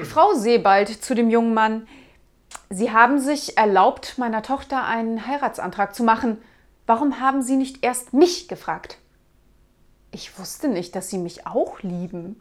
Frau Sebald zu dem jungen Mann. Sie haben sich erlaubt, meiner Tochter einen Heiratsantrag zu machen. Warum haben Sie nicht erst mich gefragt? Ich wusste nicht, dass Sie mich auch lieben.